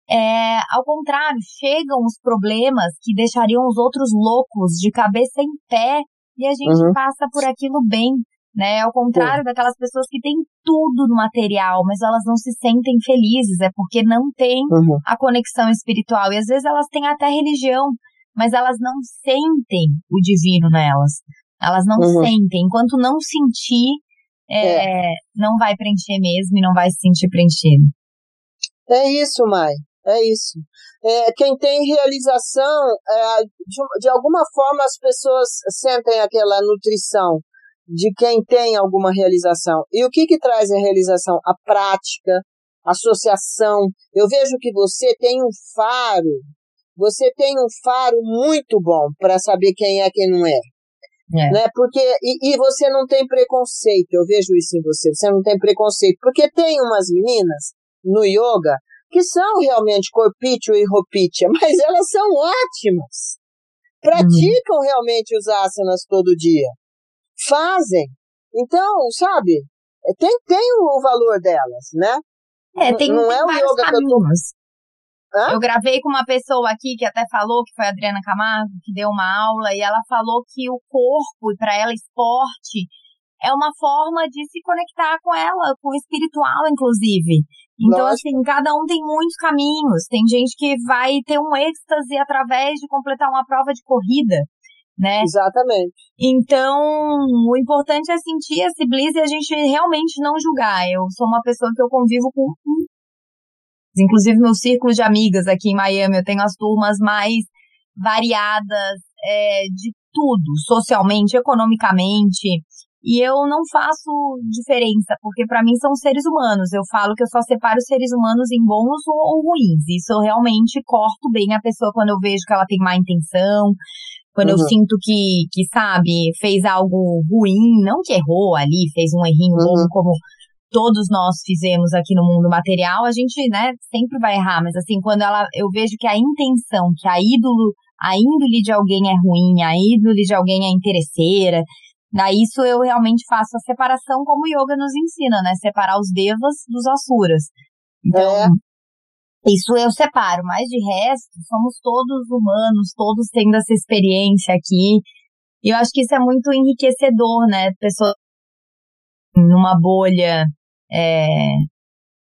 É, ao contrário, chegam os problemas que deixariam os outros loucos de cabeça em pé e a gente Uhum. passa por aquilo bem, né? Ao contrário daquelas pessoas que têm tudo no material, mas elas não se sentem felizes, é porque não tem Uhum. a conexão espiritual. E às vezes elas têm até religião, mas elas não sentem o divino nelas. Elas não Uhum. sentem. Enquanto não sentir, é, não vai preencher mesmo e não vai se sentir preenchido. É isso, Mai. É isso. É, quem tem realização, é, de, de alguma forma as pessoas sentem aquela nutrição de quem tem alguma realização. E o que que traz a realização? A prática, a associação. Eu vejo que você tem um faro, você tem um faro muito bom para saber quem é quem não é. É. Né? Porque, e, e você não tem preconceito, eu vejo isso em você, você não tem preconceito. Porque tem umas meninas no yoga que são realmente corpício e ropitia, mas elas são ótimas. Praticam realmente os asanas todo dia. Fazem. Então, sabe, é, tem, tem o valor delas, né? É, tem, Não tem é o yoga que eu tô- caminhos. Hã? Eu gravei com uma pessoa aqui que até falou, que foi a Adriana Camargo, que deu uma aula, e ela falou que o corpo, e para ela, esporte, é uma forma de se conectar com ela, com o espiritual, inclusive. Então, Lógico. assim, cada um tem muitos caminhos. Tem gente que vai ter um êxtase através de completar uma prova de corrida, né? Exatamente. Então, o importante é sentir esse bliss e a gente realmente não julgar. Eu sou uma pessoa que eu convivo com. Inclusive, meu círculo de amigas aqui em Miami, eu tenho as turmas mais variadas é, de tudo, socialmente, economicamente. E eu não faço diferença, porque para mim são seres humanos. Eu falo que eu só separo seres humanos em bons ou ruins. Isso eu realmente corto bem a pessoa quando eu vejo que ela tem má intenção, quando uhum. eu sinto que, que, sabe, fez algo ruim, não que errou ali, fez um errinho uhum. como todos nós fizemos aqui no mundo material, a gente, né, sempre vai errar, mas assim, quando ela, eu vejo que a intenção, que a ídolo, a índole de alguém é ruim, a índole de alguém é interesseira, Daí isso eu realmente faço a separação como o yoga nos ensina, né? Separar os devas dos asuras. Então, é. isso eu separo, mas de resto, somos todos humanos, todos tendo essa experiência aqui. E eu acho que isso é muito enriquecedor, né? Pessoas numa bolha é,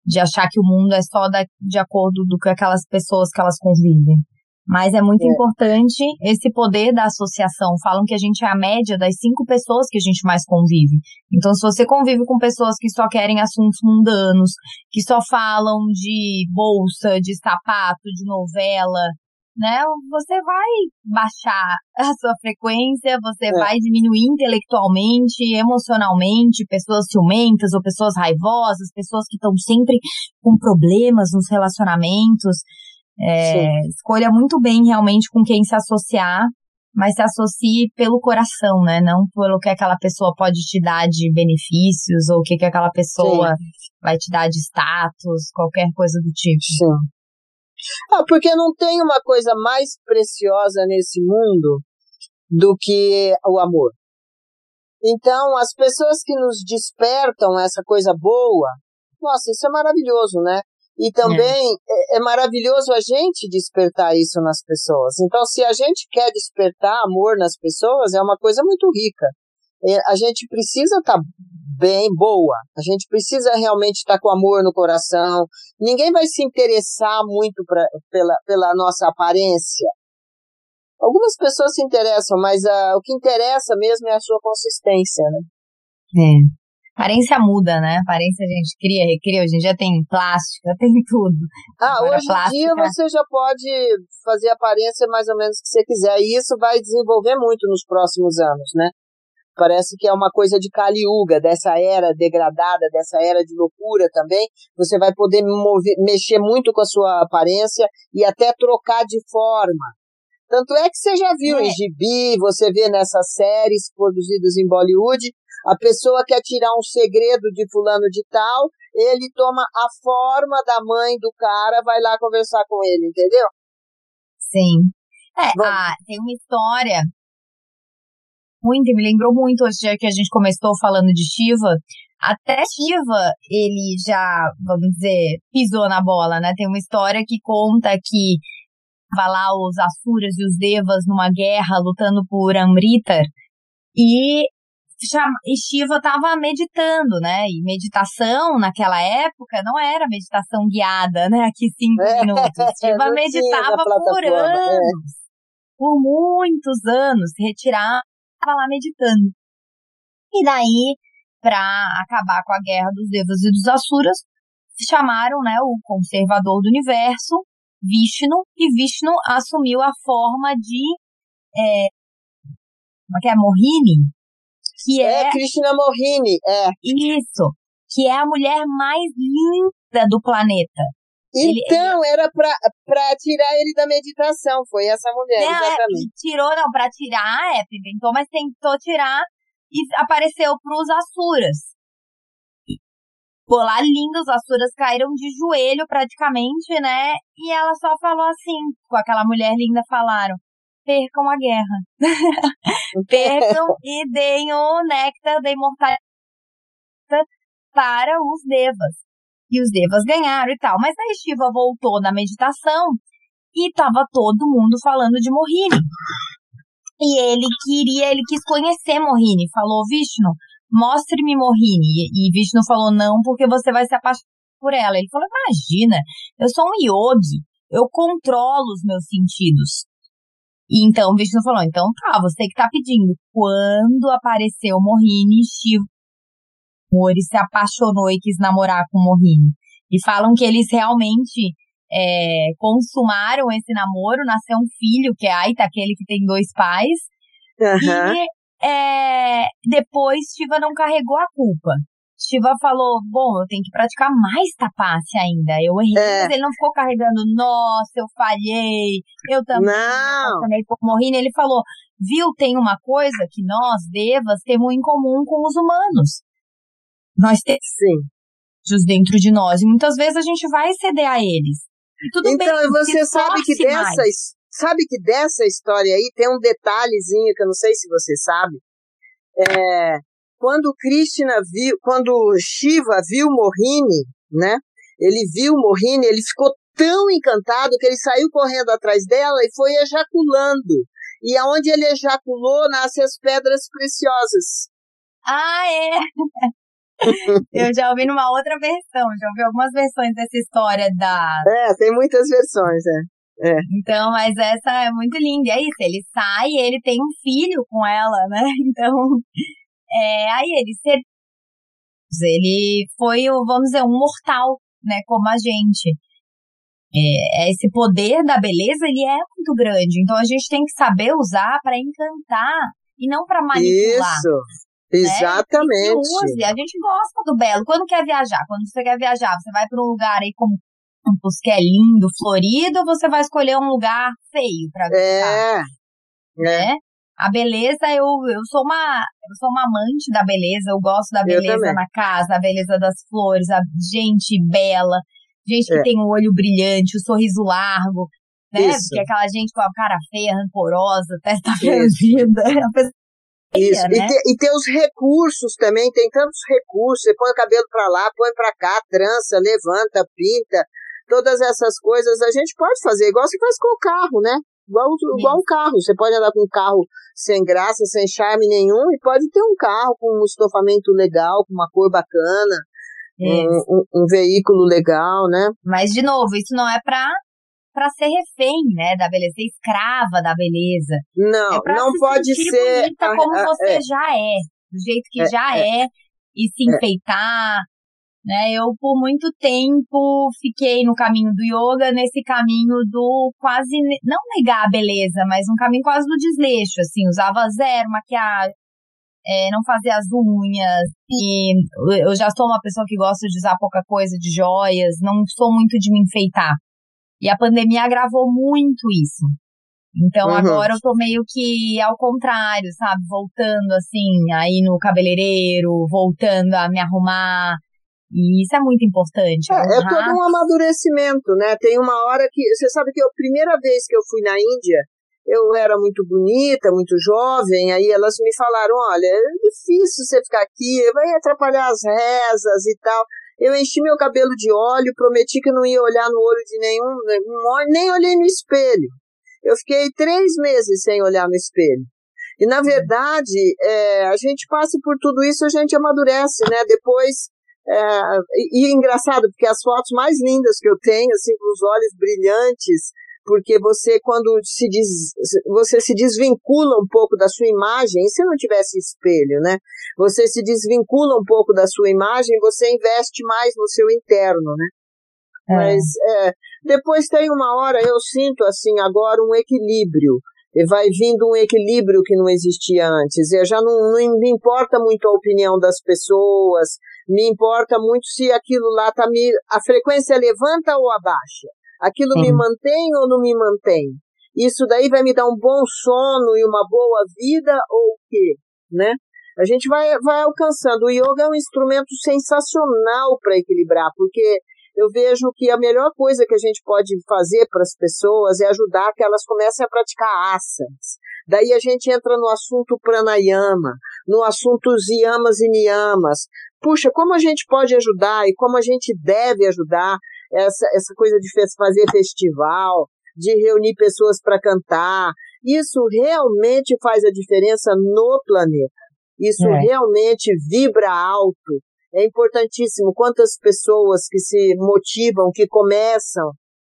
de achar que o mundo é só da, de acordo do que aquelas pessoas que elas convivem. Mas é muito é. importante esse poder da associação. Falam que a gente é a média das cinco pessoas que a gente mais convive. Então, se você convive com pessoas que só querem assuntos mundanos, que só falam de bolsa, de sapato, de novela, né? Você vai baixar a sua frequência, você é. vai diminuir intelectualmente, emocionalmente, pessoas ciumentas ou pessoas raivosas, pessoas que estão sempre com problemas nos relacionamentos. É, escolha muito bem realmente com quem se associar, mas se associe pelo coração, né? Não pelo que aquela pessoa pode te dar de benefícios ou o que, que aquela pessoa Sim. vai te dar de status, qualquer coisa do tipo. Sim. Ah, porque não tem uma coisa mais preciosa nesse mundo do que o amor. Então, as pessoas que nos despertam essa coisa boa, nossa, isso é maravilhoso, né? E também é. é. maravilhoso a gente despertar isso nas pessoas. Então, se a gente quer despertar amor nas pessoas, é uma coisa muito rica. É, a gente precisa estar tá bem, boa. A gente precisa realmente estar tá com amor no coração. Ninguém vai se interessar muito pra, pela, pela nossa aparência. Algumas pessoas se interessam, mas uh, o que interessa mesmo é a sua consistência, né? É. Aparência muda, né? Aparência a gente cria, recria. Hoje em dia tem plástica, tem tudo. Ah, Agora, hoje em dia você já pode fazer aparência mais ou menos que você quiser. E isso vai desenvolver muito nos próximos anos, né? Parece que é uma coisa de Kaliuga, dessa era degradada, dessa era de loucura também. Você vai poder mover, mexer muito com a sua aparência e até trocar de forma. Tanto é que você já viu é. em gibi, você vê nessas séries produzidas em Bollywood, a pessoa quer tirar um segredo de fulano de tal, ele toma a forma da mãe do cara, vai lá conversar com ele, entendeu? Sim. É, ah, tem uma história muito, me lembrou muito hoje que a gente começou falando de Shiva. Até Shiva, ele já, vamos dizer, pisou na bola, né? Tem uma história que conta que vai lá os Asuras e os Devas numa guerra lutando por Amrita e e Shiva estava meditando, né? E meditação naquela época não era meditação guiada, né? Aqui cinco é, minutos. Shiva meditava por é. anos, é. por muitos anos, se retirava lá meditando. E daí, para acabar com a guerra dos devas e dos asuras, chamaram, né, o conservador do universo, Vishnu, e Vishnu assumiu a forma de é, como é que é? Mohini, que é, é Krishna Mohini, é. Isso, que é a mulher mais linda do planeta. Então, ele, ele... era pra, pra tirar ele da meditação, foi essa mulher, não, é, exatamente. É, tirou, não, pra tirar, é, inventou, mas tentou tirar e apareceu pros Asuras. Pô, lá lindo, os Asuras caíram de joelho praticamente, né? E ela só falou assim, com aquela mulher linda falaram, percam a guerra. percam e deem o néctar da imortalidade para os devas. E os devas ganharam e tal. Mas a Shiva voltou na meditação e tava todo mundo falando de Mohini. E ele queria, ele quis conhecer Mohini. Falou, Vishnu, mostre-me Mohini. E Vishnu falou, não, porque você vai se apaixonar por ela. Ele falou: Imagina, eu sou um yogi, eu controlo os meus sentidos. E então o Vishnu falou: Então tá, você que tá pedindo. Quando apareceu Mohini, Shiva Mori se apaixonou e quis namorar com Mohini. E falam que eles realmente é, consumaram esse namoro, nasceu um filho, que é Aita, aquele que tem dois pais. Uhum. E é, depois Shiva não carregou a culpa. Shiva falou, bom, eu tenho que praticar mais tapasse ainda. Eu errei, é. mas ele não ficou carregando, nossa, eu falhei, eu também não. também por morrendo. Ele falou, viu, tem uma coisa que nós, devas, temos em comum com os humanos. Nós temos Sim. dentro de nós, e muitas vezes a gente vai ceder a eles. E tudo então, bem, você sabe que dessa, sabe que dessa história aí tem um detalhezinho que eu não sei se você sabe. É, quando Krishna viu, quando Shiva viu Mohini, né? Ele viu Mohini, ele ficou tão encantado que ele saiu correndo atrás dela e foi ejaculando. E aonde ele ejaculou, nascem as pedras preciosas. Ah, é? eu já ouvi numa outra versão, já ouvi algumas versões dessa história da. É, tem muitas versões, é. é. Então, mas essa é muito linda. E é isso, ele sai e ele tem um filho com ela, né? Então, é, aí ele ser... ele foi, vamos dizer, um mortal, né? Como a gente. É, esse poder da beleza, ele é muito grande. Então, a gente tem que saber usar para encantar e não para manipular. Isso. Exatamente. Né? Use. A gente gosta do belo. Quando quer viajar? Quando você quer viajar, você vai para um lugar aí como Campos que é lindo, florido, ou você vai escolher um lugar feio para visitar? É. Né? É. A beleza, eu, eu sou uma eu sou uma amante da beleza, eu gosto da beleza na casa, a beleza das flores, a gente bela, gente que é. tem o um olho brilhante, o um sorriso largo, né? Isso. Porque aquela gente com a cara feia, rancorosa, testa fervida, a pessoa isso, né? e, te, e ter os recursos também, tem tantos recursos, você põe o cabelo para lá, põe para cá, trança, levanta, pinta, todas essas coisas a gente pode fazer, igual você faz com o carro, né? Igual, igual um carro, você pode andar com um carro sem graça, sem charme nenhum, e pode ter um carro com um estofamento legal, com uma cor bacana, um, um, um, veículo legal, né? Mas, de novo, isso não é pra para ser refém, né, da beleza, ser escrava da beleza. Não, é não se pode ser bonita como você é. já é, do jeito que é, já é, é, e se é. enfeitar, né? Eu por muito tempo fiquei no caminho do yoga, nesse caminho do quase não negar a beleza, mas um caminho quase do desleixo, assim, usava zero maquiagem, é, não fazia as unhas, e eu já sou uma pessoa que gosta de usar pouca coisa de joias, não sou muito de me enfeitar. E a pandemia agravou muito isso. Então uhum. agora eu tô meio que ao contrário, sabe? Voltando assim, aí no cabeleireiro, voltando a me arrumar. E isso é muito importante. É, é todo um amadurecimento, né? Tem uma hora que. Você sabe que a primeira vez que eu fui na Índia, eu era muito bonita, muito jovem, aí elas me falaram: olha, é difícil você ficar aqui, vai atrapalhar as rezas e tal. Eu enchi meu cabelo de óleo, prometi que não ia olhar no olho de nenhum, nem olhei no espelho. Eu fiquei três meses sem olhar no espelho. E na verdade, é, a gente passa por tudo isso, a gente amadurece, né? Depois, é, e, e é engraçado, porque as fotos mais lindas que eu tenho, assim, com os olhos brilhantes, porque você quando se diz, você se desvincula um pouco da sua imagem, e se não tivesse espelho, né? Você se desvincula um pouco da sua imagem, você investe mais no seu interno, né? É. Mas é, depois tem uma hora, eu sinto assim agora um equilíbrio. E vai vindo um equilíbrio que não existia antes. Eu já não, não me importa muito a opinião das pessoas, me importa muito se aquilo lá tá me. A frequência levanta ou abaixa Aquilo Sim. me mantém ou não me mantém? Isso daí vai me dar um bom sono e uma boa vida ou o quê? Né? A gente vai, vai alcançando. O yoga é um instrumento sensacional para equilibrar, porque eu vejo que a melhor coisa que a gente pode fazer para as pessoas é ajudar que elas comecem a praticar asanas. Daí a gente entra no assunto pranayama, no assunto os yamas e niyamas. Puxa, como a gente pode ajudar e como a gente deve ajudar essa, essa coisa de fazer festival, de reunir pessoas para cantar. Isso realmente faz a diferença no planeta. Isso é. realmente vibra alto é importantíssimo. Quantas pessoas que se motivam, que começam,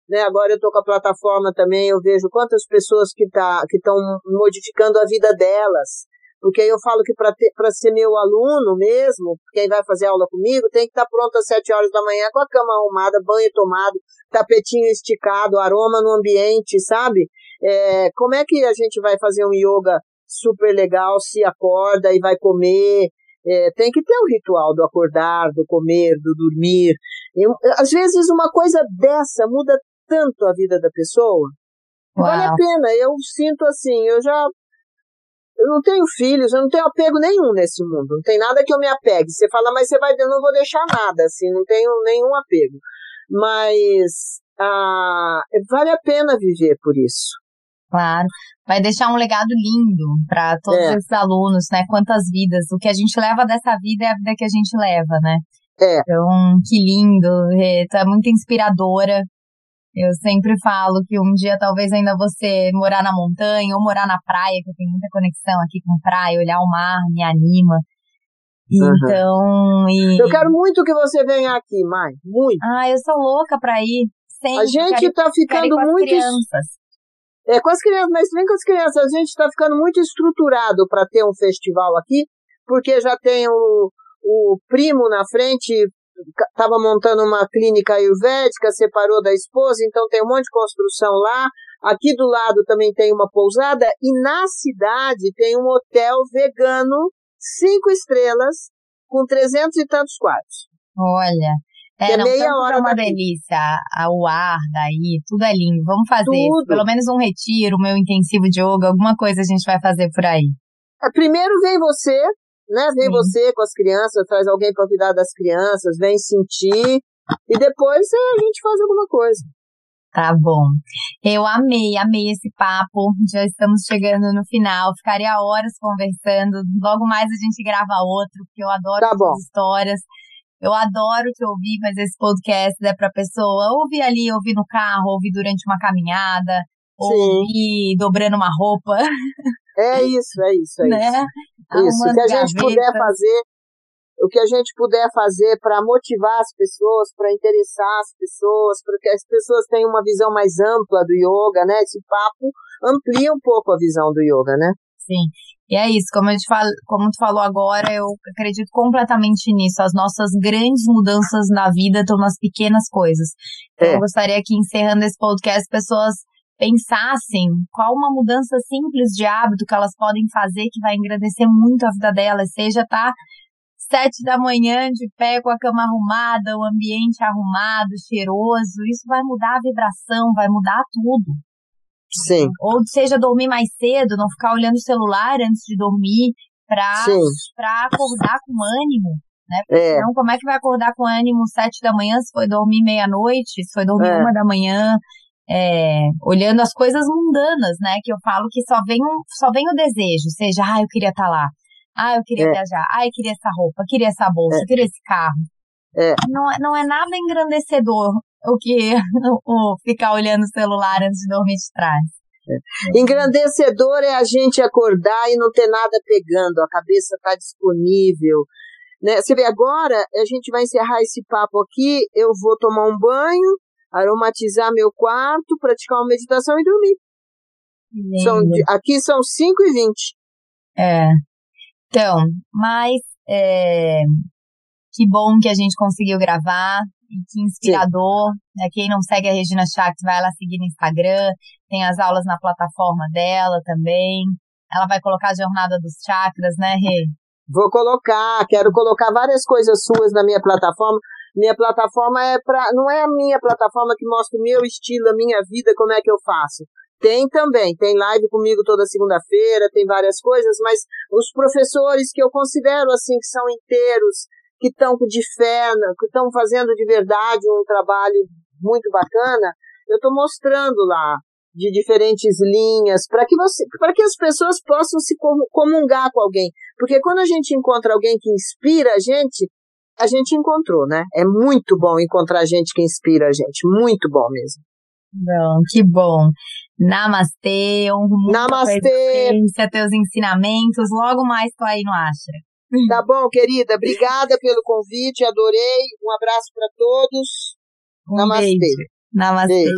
né? Agora eu estou com a plataforma também, eu vejo quantas pessoas que tá, que estão modificando a vida delas. Porque aí eu falo que para ser meu aluno mesmo, quem vai fazer aula comigo, tem que estar tá pronto às sete horas da manhã com a cama arrumada, banho tomado, tapetinho esticado, aroma no ambiente, sabe? É, como é que a gente vai fazer um yoga super legal, se acorda e vai comer? É, tem que ter o um ritual do acordar, do comer, do dormir. Eu, às vezes uma coisa dessa muda tanto a vida da pessoa. Uau. Vale a pena. Eu sinto assim, eu já eu não tenho filhos, eu não tenho apego nenhum nesse mundo. Não tem nada que eu me apegue. Você fala, mas você vai, eu não vou deixar nada, assim, não tenho nenhum apego. Mas ah, vale a pena viver por isso. Claro, vai deixar um legado lindo para todos é. esses alunos, né? Quantas vidas, o que a gente leva dessa vida é a vida que a gente leva, né? É. Então, que lindo, é muito inspiradora. Eu sempre falo que um dia talvez ainda você morar na montanha ou morar na praia, que eu tenho muita conexão aqui com praia, olhar o mar me anima. Então, uhum. e... Eu quero muito que você venha aqui, mãe, muito. Ah, eu sou louca pra ir. Sempre. A gente quero, tá ficando muito crianças. É, com as crianças, mas vem com as crianças, a gente está ficando muito estruturado para ter um festival aqui, porque já tem o, o primo na frente estava montando uma clínica ayurvédica, separou da esposa, então tem um monte de construção lá. Aqui do lado também tem uma pousada e na cidade tem um hotel vegano, cinco estrelas, com trezentos e tantos quartos. Olha, é, é não, meia hora é uma delícia, o ar daí, tudo é lindo. Vamos fazer pelo menos um retiro, meu intensivo de yoga, alguma coisa a gente vai fazer por aí. É, primeiro vem você, né? Vem Sim. você com as crianças, traz alguém para cuidar das crianças, vem sentir e depois a gente faz alguma coisa. Tá bom. Eu amei, amei esse papo. Já estamos chegando no final. Ficaria horas conversando. Logo mais a gente grava outro, porque eu adoro tá as histórias. Eu adoro te ouvir, mas esse podcast é pra pessoa ouvir ali, ouvir no carro, ouvir durante uma caminhada, ouvir dobrando uma roupa. É isso, é isso, é né? isso. Isso, o que a gente puder fazer, o que a gente puder fazer para motivar as pessoas, para interessar as pessoas, para que as pessoas tenham uma visão mais ampla do yoga, né? Esse papo amplia um pouco a visão do yoga, né? Sim. E é isso, como, eu te falo, como tu falou agora, eu acredito completamente nisso. As nossas grandes mudanças na vida estão nas pequenas coisas. Então, é. eu gostaria que, encerrando esse podcast, pessoas pensassem qual uma mudança simples de hábito que elas podem fazer que vai engrandecer muito a vida delas, seja tá sete da manhã de pé com a cama arrumada, o ambiente arrumado, cheiroso, isso vai mudar a vibração, vai mudar tudo. Sim. Ou seja, dormir mais cedo, não ficar olhando o celular antes de dormir, pra, pra acordar com ânimo, né? Porque é. Senão, como é que vai acordar com ânimo sete da manhã se foi dormir meia-noite, se foi dormir é. uma da manhã? É, olhando as coisas mundanas, né? Que eu falo que só vem, um, só vem o desejo, seja, ah, eu queria estar tá lá, ah, eu queria é. viajar, ah, eu queria essa roupa, queria essa bolsa, é. queria esse carro. É. Não, é, não é nada engrandecedor o que o ficar olhando o celular antes de dormir de trás. É. Engrandecedor é a gente acordar e não ter nada pegando, a cabeça está disponível. Né? Você vê, agora a gente vai encerrar esse papo aqui, eu vou tomar um banho, aromatizar meu quarto, praticar uma meditação e dormir. São, aqui são 5 e 20. É. Então, mas é, que bom que a gente conseguiu gravar e que inspirador. Né? Quem não segue a Regina Chakras, vai lá seguir no Instagram. Tem as aulas na plataforma dela também. Ela vai colocar a jornada dos chakras, né, Rê? Vou colocar, quero colocar várias coisas suas na minha plataforma. Minha plataforma é para, não é a minha plataforma que mostra o meu estilo, a minha vida, como é que eu faço. Tem também, tem live comigo toda segunda-feira, tem várias coisas, mas os professores que eu considero assim que são inteiros, que estão de fé, que estão fazendo de verdade um trabalho muito bacana, eu estou mostrando lá de diferentes linhas para que você, para que as pessoas possam se comungar com alguém, porque quando a gente encontra alguém que inspira a gente, a gente encontrou, né? É muito bom encontrar gente que inspira a gente, muito bom mesmo. Bom, que bom. Namastê, honro muito Namastê. teus ensinamentos. Logo mais tô aí no Ashra. Tá bom, querida. Obrigada pelo convite, adorei. Um abraço para todos. Um Namastê. Beijo. Namastê. Beijo.